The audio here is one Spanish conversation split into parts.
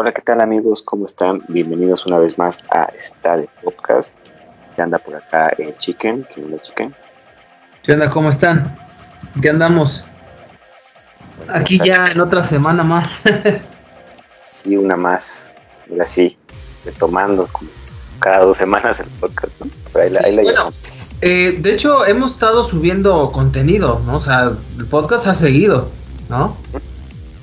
Hola, ¿qué tal amigos? ¿Cómo están? Bienvenidos una vez más a esta de podcast. Que anda por acá el Chicken. ¿Qué onda, Chicken? ¿Qué onda? ¿Cómo están? ¿Qué andamos? Aquí ya en otra semana más. sí, una más. Mira, sí, retomando como cada dos semanas el podcast, ¿no? Ahí, la, bueno, eh, de hecho, hemos estado subiendo contenido, ¿no? O sea, el podcast ha seguido, ¿no?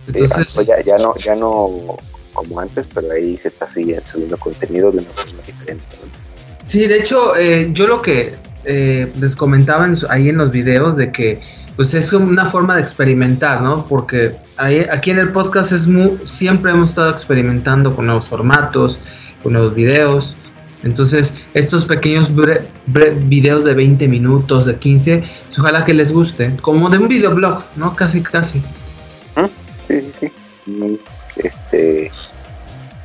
Entonces, pues ya, ya no, ya no como antes, pero ahí se está subiendo contenido de una forma diferente. Sí, de hecho, eh, yo lo que eh, les comentaba ahí en los videos de que pues es una forma de experimentar, ¿no? Porque ahí, aquí en el podcast es muy, siempre hemos estado experimentando con nuevos formatos, con nuevos videos. Entonces, estos pequeños videos de 20 minutos, de 15, pues, ojalá que les guste, como de un videoblog, ¿no? Casi, casi. Sí, sí, sí este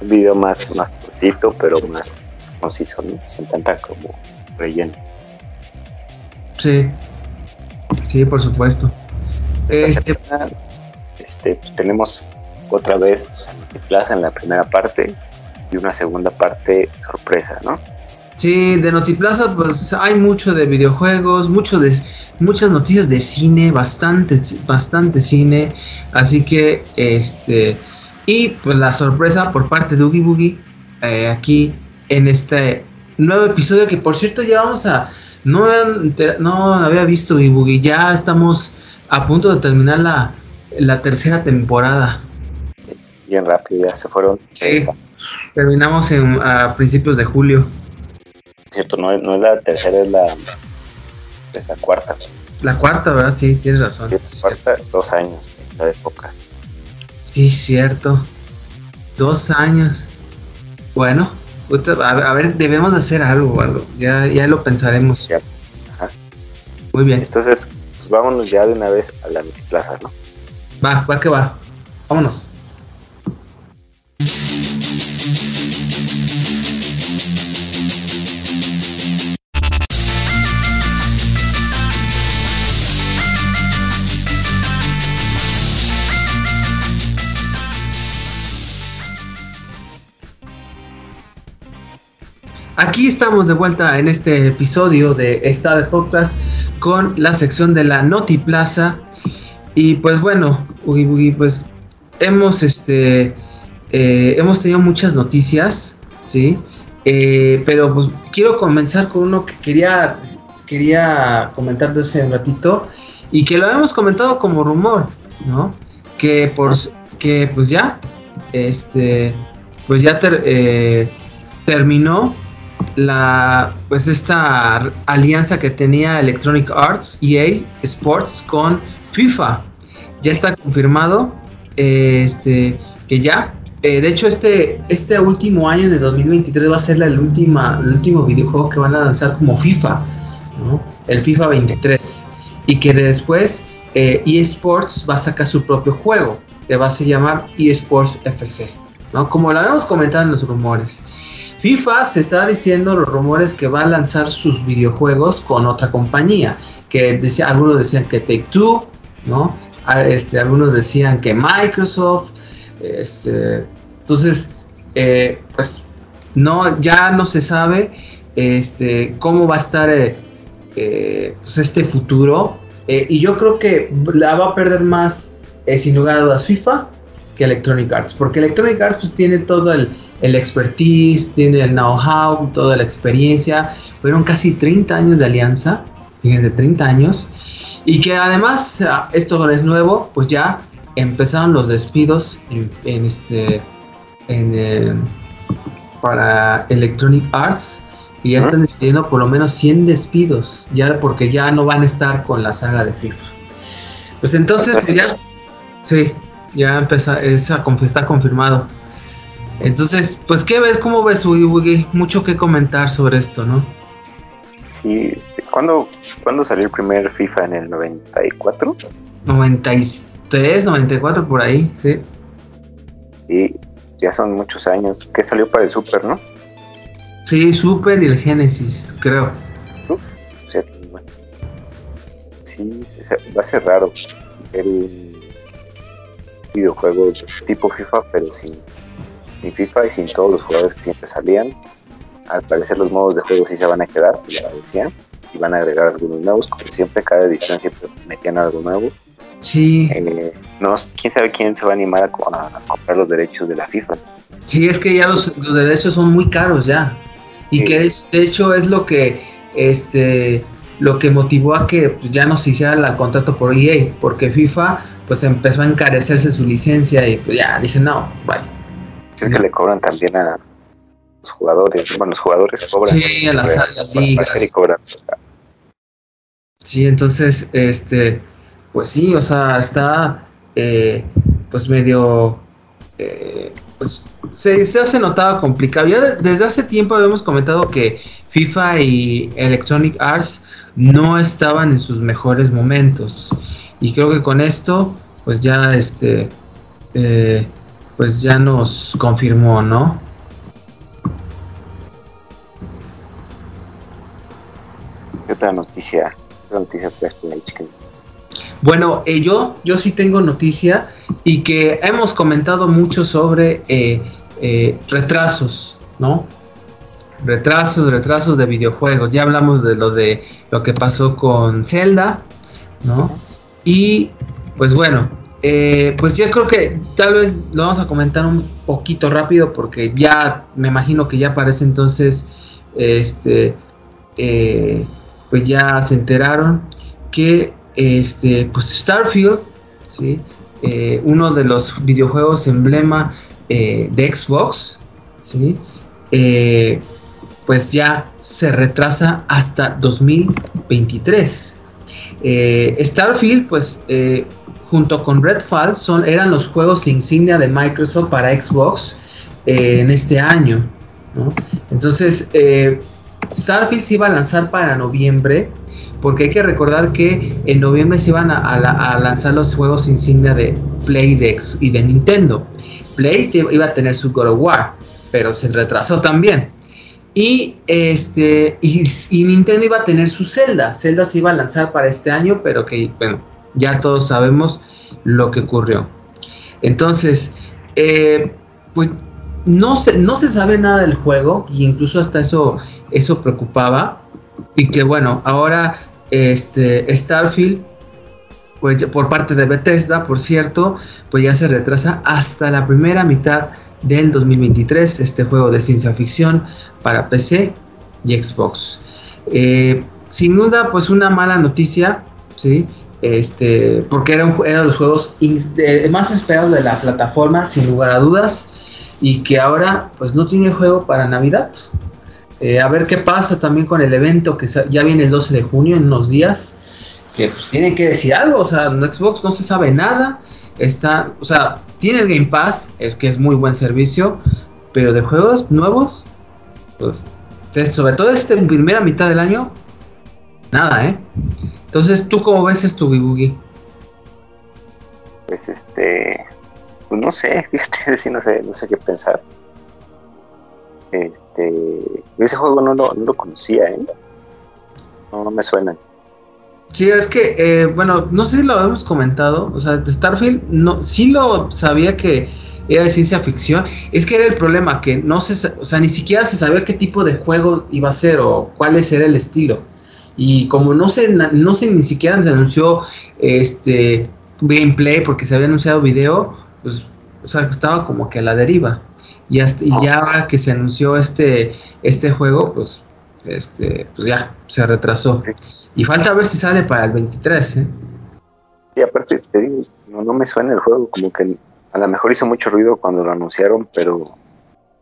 un video más, más cortito, pero más, conciso, ¿no? Sin tanta como relleno. Sí, sí, por supuesto. Este, este pues, tenemos otra vez Plaza en la primera parte y una segunda parte sorpresa, ¿no? Sí, de Notiplaza pues hay mucho de videojuegos, mucho de muchas noticias de cine, bastante bastante cine, así que este y pues la sorpresa por parte de Oogie Boogie eh, aquí en este nuevo episodio que por cierto ya vamos a... No, no había visto Oogie Boogie, ya estamos a punto de terminar la, la tercera temporada. Bien rápido, ya se fueron. Sí, terminamos en, a principios de julio. Cierto, no, no es la tercera, es la, es la cuarta. La cuarta, ¿verdad? Sí, tienes razón. la cuarta, dos años, esta de pocas. Sí, cierto. Dos años. Bueno, a ver, debemos hacer algo, algo. Ya, ya lo pensaremos. Muy bien. Entonces, pues vámonos ya de una vez a la plaza, ¿no? Va, va que va. Vámonos. Aquí estamos de vuelta en este episodio de Esta de Podcast con la sección de la Noti Plaza. Y pues bueno, Ugi pues hemos este eh, hemos tenido muchas noticias, ¿sí? Eh, pero pues quiero comenzar con uno que quería, quería comentar de hace un ratito y que lo habíamos comentado como rumor, ¿no? Que por que pues ya, este, pues ya eh, terminó la pues esta alianza que tenía Electronic Arts EA Sports con FIFA. Ya está confirmado este que ya eh, de hecho este este último año de 2023 va a ser la, última, el último videojuego que van a lanzar como FIFA el FIFA 23 y que después eh, EA Sports va a sacar su propio juego que va a se llamar EA Sports FC ¿no? como lo habíamos comentado en los rumores FIFA se está diciendo los rumores que va a lanzar sus videojuegos con otra compañía, que decía, algunos decían que Take Two, ¿no? Este, algunos decían que Microsoft, este, entonces, eh, pues no, ya no se sabe este, cómo va a estar eh, eh, pues este futuro. y yo creo que la va a perder más, sin lugar a dudas, FIFA que Electronic Arts. Porque Electronic Arts pues, tiene todo el, el expertise, tiene el know-how, toda la experiencia. Fueron casi 30 años de alianza, fíjense, 30 años. Y que además, ah, esto no es nuevo, pues ya empezaron los despidos en, este, en, eh, para Electronic Arts. Y ya están despidiendo por lo menos 100 despidos, ya porque ya no van a estar con la saga de FIFA. Pues entonces, ya, sí, ya empezó, está confirmado. Entonces, pues, ¿qué ves? ¿Cómo ves, Woogie? Mucho que comentar sobre esto, ¿no? Sí, este, ¿cuándo, salió el primer FIFA? ¿En el 94? 93, 94, por ahí, sí. Sí, ya son muchos años. ¿Qué salió para el Super, no? Sí, Super y el Genesis, creo. O sea, bueno. Sí, va a ser raro el videojuego tipo FIFA, pero sin sin FIFA y sin todos los jugadores que siempre salían. Al parecer los modos de juego sí se van a quedar, ya decían, y van a agregar algunos nuevos, como siempre, cada edición siempre metían algo nuevo. Sí. Eh, no, quién sabe quién se va a animar a, comprar los derechos de la FIFA. Sí, es que ya los, derechos son muy caros ya. Y que es, de hecho es lo que este lo que motivó a que pues, ya no se hiciera el contrato por EA, porque FIFA pues empezó a encarecerse su licencia y pues ya dije, no, vaya. Es que le cobran también a los jugadores, bueno, los jugadores cobran. Sí, a las, ligas. Sí, entonces, este, pues sí, o sea, está eh, pues medio, eh, pues se, se, hace notado complicado. Ya desde hace tiempo habíamos comentado que FIFA y Electronic Arts no estaban en sus mejores momentos. Y creo que con esto, pues ya este, eh, pues ya nos confirmó, ¿no? ¿Qué otra noticia? ¿Qué noticia puedes poner, Bueno, eh, yo, yo sí tengo noticia y que hemos comentado mucho sobre eh, retrasos, ¿no? retrasos, retrasos de videojuegos. Ya hablamos de lo de lo que pasó con Zelda, ¿no? Y pues bueno, eh, pues ya creo que tal vez lo vamos a comentar un poquito rápido porque ya me imagino que ya parece entonces, este, eh, pues ya se enteraron que este, pues Starfield, ¿sí? Eh, uno de los videojuegos emblema de Xbox, ¿sí? pues ya se retrasa hasta 2023. Eh, Starfield, pues junto con Redfall, son, eran los juegos insignia de Microsoft para Xbox eh, en este año. Entonces, Starfield se iba a lanzar para noviembre, porque hay que recordar que en noviembre se iban a, lanzar los juegos insignia de Play y de Nintendo. Play iba a tener su God of War, pero se retrasó también. Y este y, Nintendo iba a tener su Zelda. Zelda se iba a lanzar para este año, pero que bueno, ya todos sabemos lo que ocurrió. Entonces, eh, pues no se, no se sabe nada del juego, y incluso hasta eso, eso preocupaba. Y que bueno, ahora este Starfield, pues por parte de Bethesda, por cierto, pues ya se retrasa hasta la primera mitad del 2023, este juego de ciencia ficción para PC y Xbox. Eh, sin duda, pues una mala noticia, ¿sí? Este, porque eran, eran los juegos más esperados de la plataforma, sin lugar a dudas, y que ahora pues no tiene juego para Navidad. Eh, a ver qué pasa también con el evento que ya viene el 12 de junio, en unos días, que pues tienen que decir algo, o sea, en Xbox no se sabe nada, está, o sea, tiene el Game Pass, que es muy buen servicio, pero de juegos nuevos, pues, sobre todo esta primera mitad del año, nada, ¿eh? Entonces, ¿tú cómo ves esto, Boogie? Pues este, pues no sé, fíjate, no sé, no sé qué pensar. Este, ese juego no lo, no lo conocía, ¿eh? No, no me suena. Sí, es que, eh, bueno, no sé si lo habíamos comentado, o sea, de Starfield, no, sí lo sabía que era de ciencia ficción, es que era el problema, que no se, o sea, ni siquiera se sabía qué tipo de juego iba a ser o cuál era el estilo. Y como no se, no se ni siquiera se anunció este gameplay porque se había anunciado video, pues, o sea, estaba como que a la deriva. Y, hasta, y ya ahora que se anunció este, este juego, pues, este, pues ya, se retrasó. Y falta ver si sale para el 23, ¿eh? Y aparte, te digo, no, me suena el juego, como que a lo mejor hizo mucho ruido cuando lo anunciaron, pero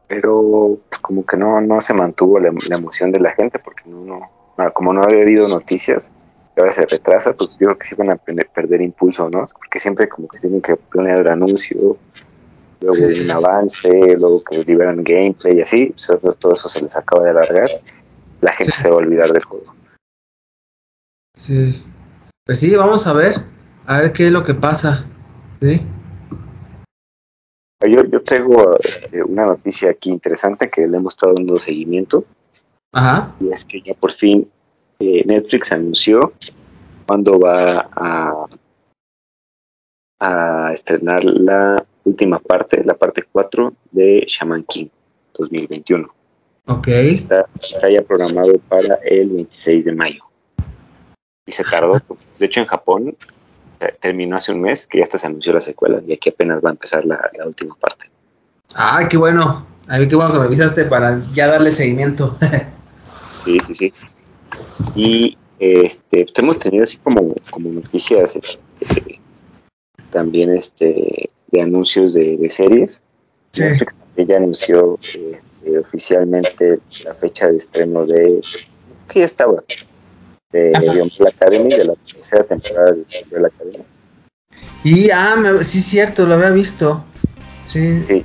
pero pues, como que no, no se mantuvo la, emoción de la gente, porque no, no, como no había habido noticias, y ahora se retrasa, pues yo creo que sí van a perder, impulso, ¿no? Porque siempre como que tienen que planear el anuncio, luego un avance, luego que liberan gameplay y así, todo eso se les acaba de alargar, la gente se va a olvidar del juego. Sí. Pues sí, vamos a ver. A ver qué es lo que pasa. ¿Sí? Yo, yo tengo este, una noticia aquí interesante que le hemos estado dando seguimiento. Ajá. Y es que ya por fin eh, Netflix anunció cuándo va a, a estrenar la última parte, la parte 4 de Shaman King 2021. Ok. Está, está ya programado para el 26 de mayo. Y se tardó, de hecho en Japón eh, terminó hace un mes que ya hasta se anunció la secuela y aquí apenas va a empezar la, la última parte. Ah, qué bueno. A ver, qué bueno que me avisaste para ya darle seguimiento. Sí, sí, sí. Y este, pues hemos tenido así como, como noticias este, también este, de anuncios de, de series. Sí. Netflix también ya anunció este, oficialmente la fecha de estreno de que ya estaba de. The Umbrella Academy de la tercera temporada de The Umbrella Academy. Y, ah, me- sí, cierto, lo había visto. Sí. Sí,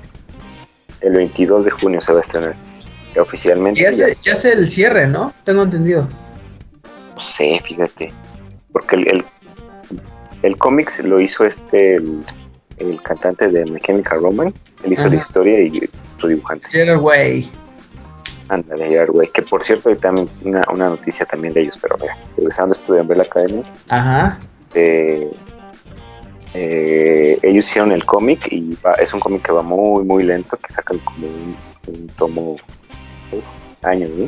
el 22 de junio se va a estrenar. Oficialmente. Ya ya es, ya es el cierre, ¿no? Tengo entendido. No sé, fíjate. Porque el, el, el cómics lo hizo este, el, el cantante de Mechanical Romance. Él hizo Ajá. la historia y su dibujante. Gerard Way. Ándale, Gerard Way. Que por cierto, hay también una, una noticia también de ellos. Pero mira, regresando a esto de Umbrella Academy, Ajá. eh, eh, ellos hicieron el cómic y va- es un cómic que va muy, muy lento, que sacan como un, un tomo años, ¿no?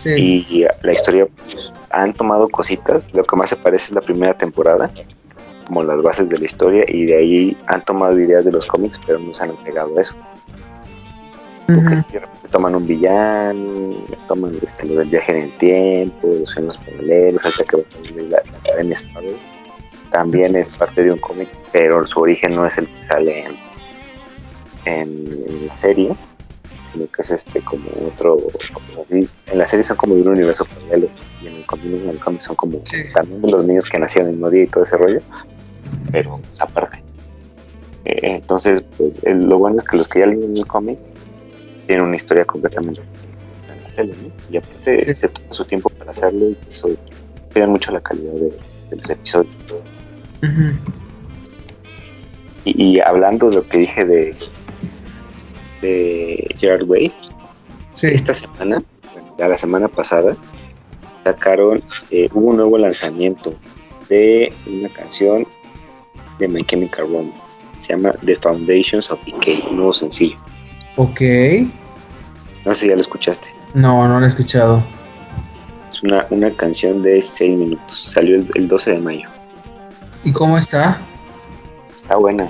Sí. y la historia pues, han tomado cositas lo que más se parece es la primera temporada como las bases de la historia y de ahí han tomado ideas de los cómics pero no se han pegado a eso porque Ujú. si de repente toman un villano toman este, lo del viaje en el tiempo los sueños paralelos hasta que va a salir la, Sparrow también es parte de un cómic pero su origen no es el que sale en, en- en la serie sino que es este como otro como así. en la serie son como de un universo paralelo y en el cómic, en el cómic son como Sí. también de los niños que nacieron el mismo día y todo ese rollo pero aparte Eh, entonces pues el- lo bueno es que los que ya leen el cómic tienen una historia completamente en la tele ¿no? y aparte Sí. se toma su tiempo para hacerlo y eso cuidan mucho la calidad de, de los episodios y, y hablando de lo que dije de de Gerard Way Sí. esta semana, bueno, ya la semana pasada, sacaron, eh, hubo un nuevo lanzamiento de una canción de My Chemical Romance. Se llama The Foundations of Decay, un nuevo sencillo. Ok. No sé si ya lo escuchaste. No, no lo he escuchado. Es una, una canción de 6 minutos. Salió el, el 12 de mayo. ¿Y cómo está? Está buena.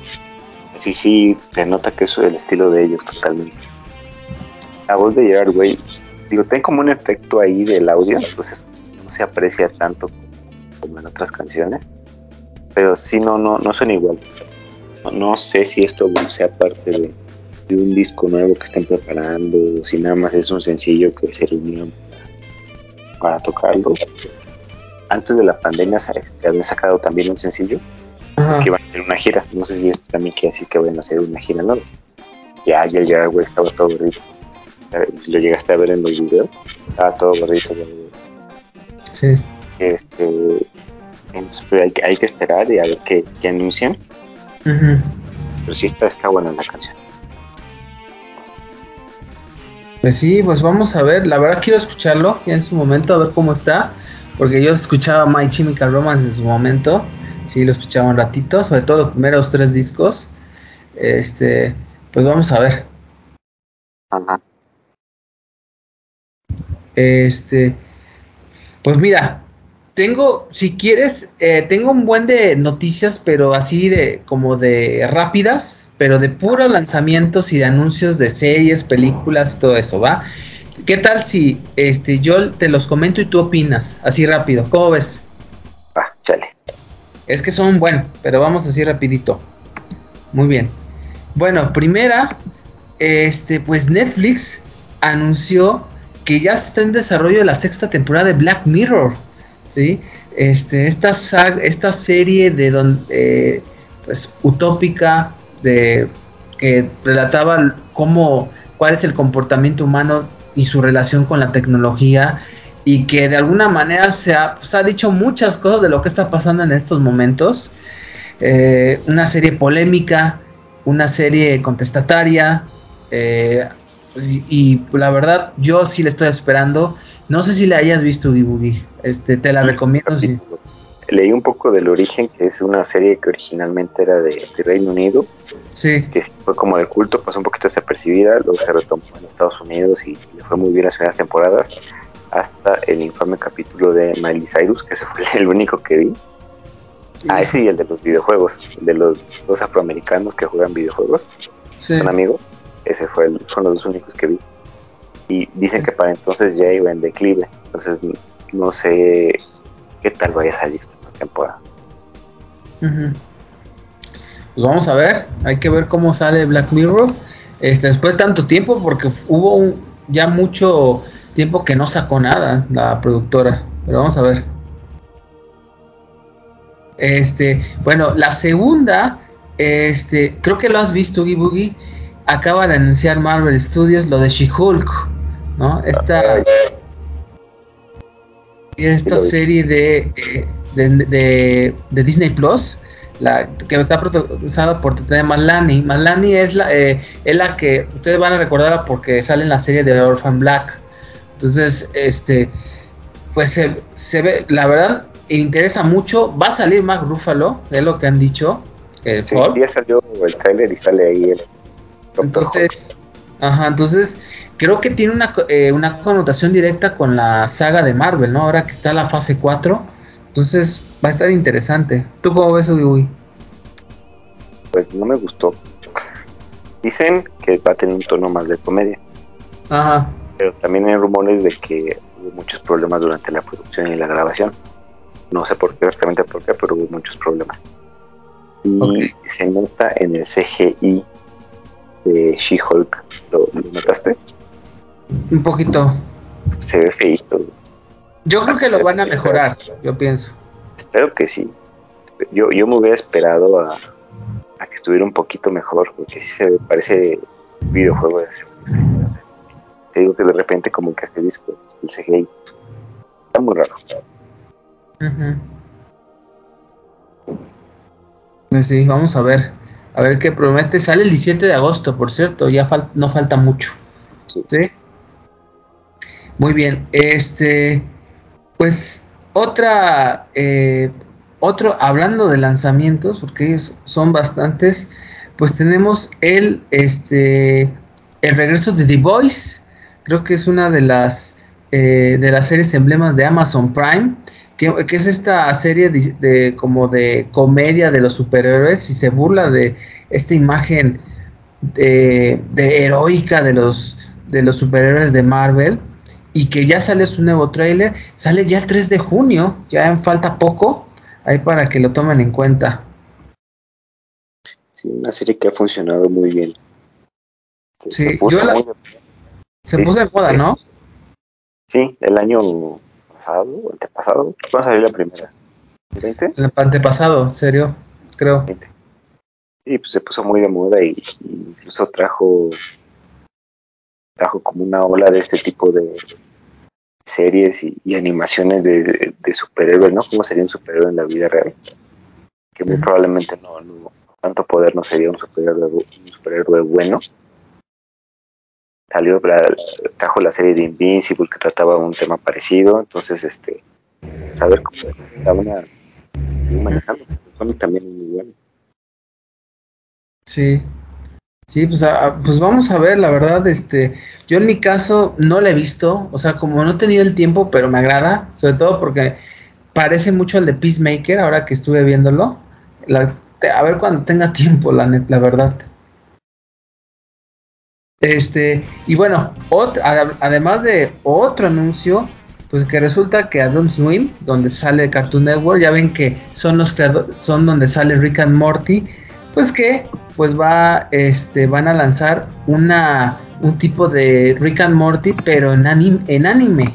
Así sí, se nota que eso es el estilo de ellos totalmente. La voz de Gerard Way, digo, tiene como un efecto ahí del audio, entonces no se aprecia tanto como en otras canciones. Pero sí, no, no, no suena igual. No, sé si esto sea parte de, un disco nuevo que están preparando, o si nada más es un sencillo que se reunieron para, para tocarlo. Antes de la pandemia se habían sacado también un sencillo Ajá. que iban a hacer una gira. No sé si esto también quiere decir que van a hacer una gira, ¿no? Ya, ya, ya, güey, estaba todo gordito. Si lo llegaste a ver en los videos, estaba todo gordito. güey. Sí. Este, entonces, pues, hay, que- hay que esperar y a ver qué, qué anuncian. Pero sí está, está buena la canción. Pues sí, pues vamos a ver. La verdad quiero escucharlo ya en su momento, a ver cómo está. Porque yo escuchaba My Chemical Romance en su momento. Sí, lo escuchaba un ratito, sobre todo los primeros tres discos. Este, pues vamos a ver. Ajá. Este, pues mira, tengo, si quieres, eh, tengo un buen de noticias, pero así de, como de rápidas, pero de puros lanzamientos y de anuncios de series, películas, todo eso, ¿va? ¿Qué tal si este, yo te los comento y tú opinas, así rápido? ¿Cómo ves? Va, chale. Es que son, bueno, pero vamos así rapidito. Muy bien. Bueno, primera, este, pues Netflix anunció que ya está en desarrollo la sexta temporada de Black Mirror, ¿sí? Este, esta, sag- esta serie de donde, pues, utópica, de que relataba cómo, cuál es el comportamiento humano y su relación con la tecnología y que de alguna manera se ha, pues, ha dicho muchas cosas de lo que está pasando en estos momentos. Eh, una serie polémica, una serie contestataria, eh, y, y la verdad yo sí le estoy esperando. No sé si la hayas visto, Boogie. Este, te la recomiendo. sí. leí un poco del origen, que es una serie que originalmente era de, Reino Unido. Sí. Que fue como de culto, pasó un poquito desapercibida, luego se retomó en Estados Unidos y, le fue muy bien las primeras temporadas, hasta el infame capítulo de Miley Cyrus, que ese fue el único que vi. Ah, ese y el de los videojuegos, de los dos afroamericanos que juegan videojuegos, son amigos. Ese fue el, fueron los dos únicos que vi. Y dicen que para entonces ya iba en declive. Entonces no sé qué tal vaya a salir esta temporada. Pues vamos a ver, hay que ver cómo sale Black Mirror. Este, después de tanto tiempo, porque hubo ya mucho tiempo que no sacó nada la productora. Pero vamos a ver. Este, bueno, la segunda, este, creo que lo has visto, Oogie Boogie. Acaba de anunciar Marvel Studios lo de She-Hulk, ¿no? Esta, esta serie de, de, de, Disney Plus, la que está protagonizada por Tatiana Malani. Malani es la, eh, es la que ustedes van a recordar porque sale en la serie de Orphan Black. Entonces, este, pues se, se ve, la verdad, interesa mucho. Va a salir Mark Ruffalo, es lo que han dicho. sí, sí, ya salió el trailer y sale ahí el. Entonces, ajá, entonces creo que tiene una, eh, una connotación directa con la saga de Marvel, ¿no? Ahora que está la fase 4. Entonces va a estar interesante. ¿Tú cómo ves, Uy? Pues no me gustó. Dicen que va a tener un tono más de comedia. Ajá. Pero también hay rumores de que hubo muchos problemas durante la producción y la grabación. No sé por qué exactamente por qué, pero hubo muchos problemas. Y se nota en el CGI de She-Hulk. ¿Lo, notaste? Un poquito. Se ve feito. Yo creo que lo van a mejorar, yo pienso. Espero que sí. Yo, yo me hubiera esperado a, que estuviera un poquito mejor, porque sí se ve, parece videojuego de Te digo que de repente como que este disco, el CGI, está muy raro. Pues sí, vamos a ver. A ver qué promete. Sale el 17 de agosto, por cierto, ya no falta mucho. Sí. Muy bien. Este, pues otra, eh, otro, hablando de lanzamientos, porque ellos son bastantes, pues tenemos el, este, el regreso de The Voice. Creo que es una de las, eh, de las series emblemas de Amazon Prime que, es esta serie de, como de comedia de los superhéroes y se burla de esta imagen de, heroica de los, de los superhéroes de Marvel y que ya sale su nuevo trailer, sale ya el 3 de junio, ya en falta poco, ahí para que lo tomen en cuenta. Sí, una serie que ha funcionado muy bien. Sí, se puso, se puso de moda, ¿no? Sí, el año pasado, antepasado. ¿Cuándo salió la primera? ¿El 20? El antepasado, serio, creo. Sí, pues se puso muy de moda y, incluso trajo trajo como una ola de este tipo de series y, animaciones de, superhéroes, ¿no? ¿Cómo sería un superhéroe en la vida real? Que muy probablemente no, no, tanto poder no sería un superhéroe, un superhéroe bueno, salió trajo la serie de Invincible que trataba un tema parecido entonces este saber cómo está una manejando también es muy bueno. Sí. Sí pues pues vamos a ver la verdad este yo en mi caso no la he visto o sea como no he tenido el tiempo pero me agrada sobre todo porque parece mucho al de Peacemaker ahora que estuve viéndolo a ver cuando tenga tiempo la la verdad este, y bueno, además de otro anuncio, pues que resulta que Adult Swim, donde sale Cartoon Network, ya ven que son los creadores, son donde sale Rick and Morty, pues que pues va, este, van a lanzar una, un tipo de Rick and Morty, pero en anime, en anime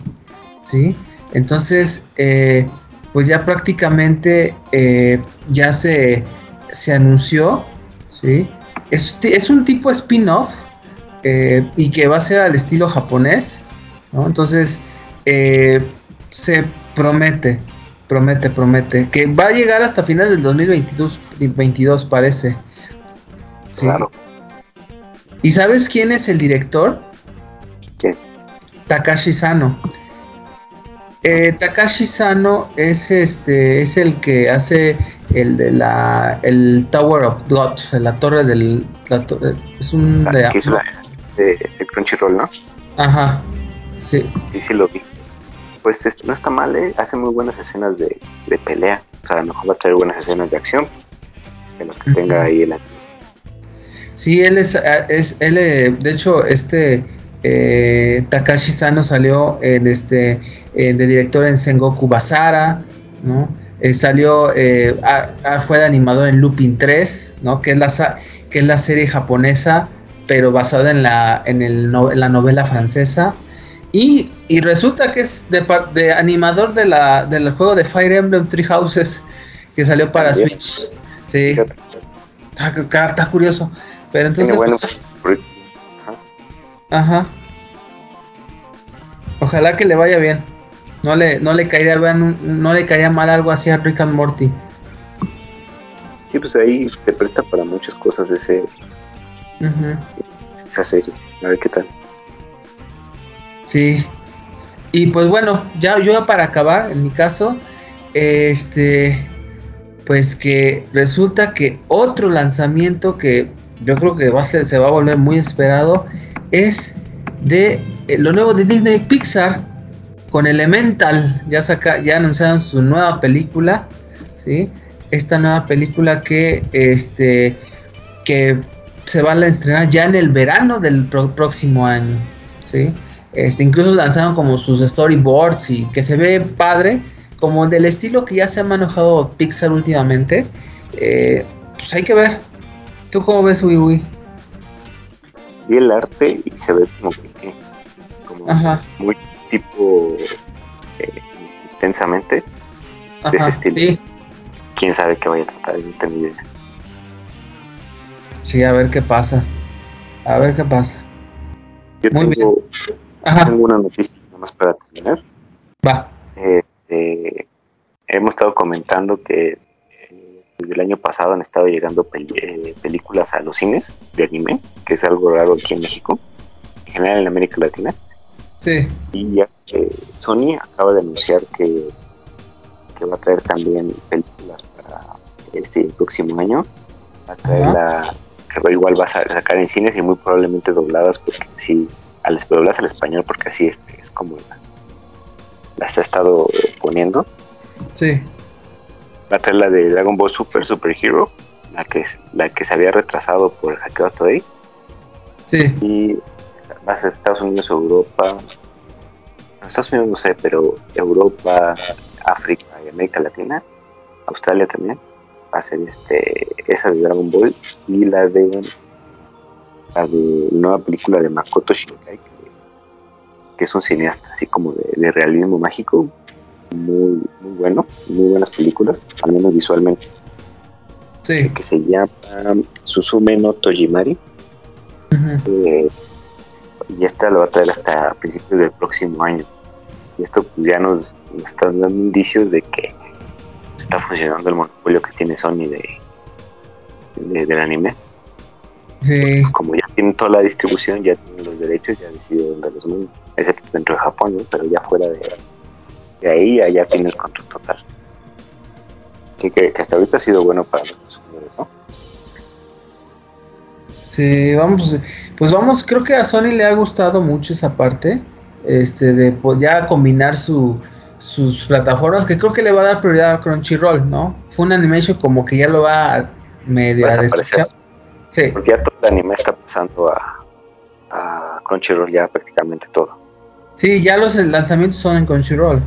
¿sí? Entonces, eh, pues ya prácticamente eh, ya se, se anunció, ¿sí? Es, es un tipo spin-off eh, y que va a ser al estilo japonés, Entonces, eh, se promete, promete, promete, que va a llegar hasta final del 2022, 22, parece. Claro. ¿Y sabes quién es el director? ¿Quién? Takashi Sano. Eh, Takashi Sano es este es el que hace el de la el Tower of God, la torre del es un de, es la, de, Crunchyroll, ¿no? Ajá. Sí. Sí, sí lo vi. Pues este, no está mal, ¿eh? hace muy buenas escenas de, de pelea. O sea, a lo mejor va a traer buenas escenas de acción de las que tenga ahí el Sí, él es, es él, eh, de hecho, este eh, Takashi Sano salió en este de director en Sengoku Basara, ¿no? Eh, salió, fue de animador en Lupin 3, ¿no? Que es la, que es la serie japonesa, pero basada en la, en, el, la novela francesa. Y, y, resulta que es de, de animador de la, del juego de Fire Emblem Three Houses que salió para Switch. Sí. Está, está, curioso. Pero entonces. Pues, ajá. Ojalá que le vaya bien. No le, no le caería no le caería mal algo así a Rick and Morty. Sí, pues ahí se presta para muchas cosas ese esa serie. A ver qué tal. Sí. Y pues bueno, ya yo para acabar, en mi caso, este pues que resulta que otro lanzamiento que yo creo que va a ser, se va a volver muy esperado es de eh, lo nuevo de Disney Pixar con Elemental. Ya saca, ya anunciaron su nueva película, ¿sí? Esta nueva película que este que se va a estrenar ya en el verano del próximo año, ¿sí? Este, incluso lanzaron como sus storyboards y que se ve padre, como del estilo que ya se ha manejado Pixar últimamente. Eh, pues hay que ver. ¿Tú cómo ves Wii Vi el arte y se ve como que muy tipo eh, intensamente de ese estilo. Quién sabe qué vaya a tratar, no tengo idea. Sí, a ver qué pasa. A ver qué pasa. Yo tengo, una noticia más para terminar. Va. Este, hemos estado comentando que eh, desde el año pasado han estado llegando eh, películas a los cines de anime, que es algo raro aquí en México, en general en América Latina. Sí. Y ya Sony acaba de anunciar que, que va a traer también películas para este próximo año. Va a traer la que igual va a sacar en cines y muy probablemente dobladas porque sí, al dobladas al español porque así este, es como las, las ha estado poniendo. Sí. Va a traer la de Dragon Ball Super Super Hero, la que, la que se había retrasado por el hackeo Today. Sí. Y va a Estados Unidos, Europa, Estados Unidos no sé, pero Europa, África y América Latina, Australia también ser este, esa de Dragon Ball y la de la de nueva película de Makoto Shinkai, que, es un cineasta así como de, realismo mágico, muy, muy bueno, muy buenas películas, al menos visualmente. Sí. Que se llama Susume no Tojimari. Eh, y esta lo va a traer hasta principios del próximo año. Y esto pues, ya nos, nos está dando indicios de que está funcionando el monopolio que tiene Sony de, del anime. Sí. Como ya tienen toda la distribución, ya tienen los derechos, ya decidido dónde los mundo, excepto dentro de Japón, pero ya fuera de, de ahí ya, tiene el control total. que, que, hasta ahorita ha sido bueno para los consumidores, ¿no? Sí, vamos, pues vamos, creo que a Sony le ha gustado mucho esa parte, este, de pues, ya combinar su, sus plataformas, que creo que le va a dar prioridad a Crunchyroll, ¿no? Fue un animation como que ya lo va a medio a desechar. Sí. Porque ya todo el anime está pasando a, a Crunchyroll ya prácticamente todo. Sí, ya los lanzamientos son en Crunchyroll.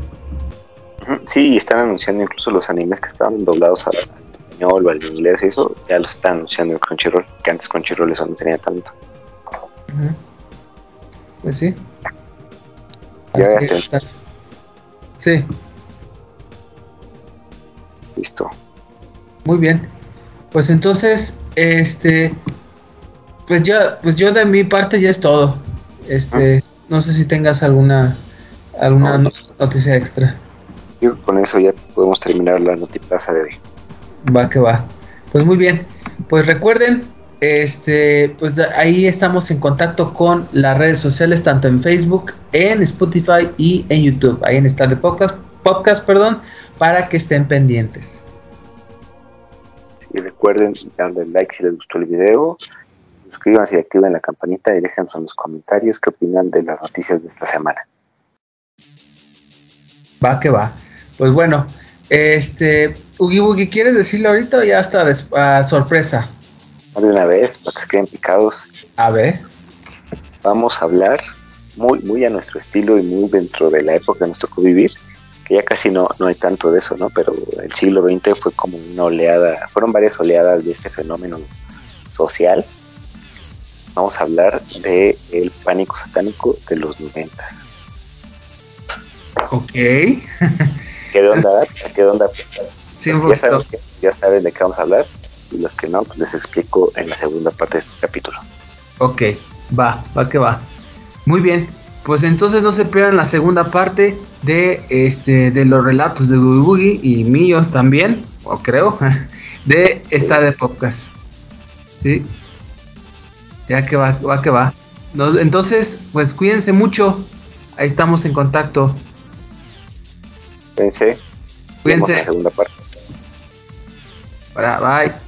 Sí, están anunciando incluso los animes que estaban doblados al español o al inglés y eso, ya los están anunciando en Crunchyroll, que antes Crunchyroll eso no tenía tanto. Pues sí. Ya. Sí. Listo. Muy bien. Pues entonces, este, pues ya, pues yo de mi parte ya es todo. Este, ah. no sé si tengas alguna, alguna noticia extra. con eso ya podemos terminar la notiplaza de hoy. Va que va. Pues muy bien. Pues recuerden este, pues ahí estamos en contacto con las redes sociales, tanto en Facebook, en Spotify y en YouTube. Ahí en esta de podcast, podcast, perdón, para que estén pendientes. Y recuerden darle like si les gustó el video, suscríbanse y activen la campanita y déjenos en los comentarios qué opinan de las noticias de esta semana. Va que va. Pues bueno, este, Ugi ¿quieres decirlo ahorita o ya está a sorpresa? De una vez, para que se queden picados. A ver. Vamos a hablar muy, muy a nuestro estilo y muy dentro de la época que nos tocó vivir, que ya casi no, no hay tanto de eso, ¿no? Pero el siglo XX fue como una oleada, fueron varias oleadas de este fenómeno social. Vamos a hablar de el pánico satánico de los noventas. Ok. ¿Qué onda? ¿Qué onda? Sí, ya, saben, ya saben de qué vamos a hablar y los que no, pues les explico en la segunda parte de este capítulo. Ok, va, va que va. Muy bien, pues entonces no se pierdan la segunda parte de este de los relatos de Boogie Boogie y míos también, o creo, de esta de podcast. ¿Sí? Ya que va, va que va. entonces, pues cuídense mucho. Ahí estamos en contacto. Cuídense. Cuídense. segunda parte. Bye.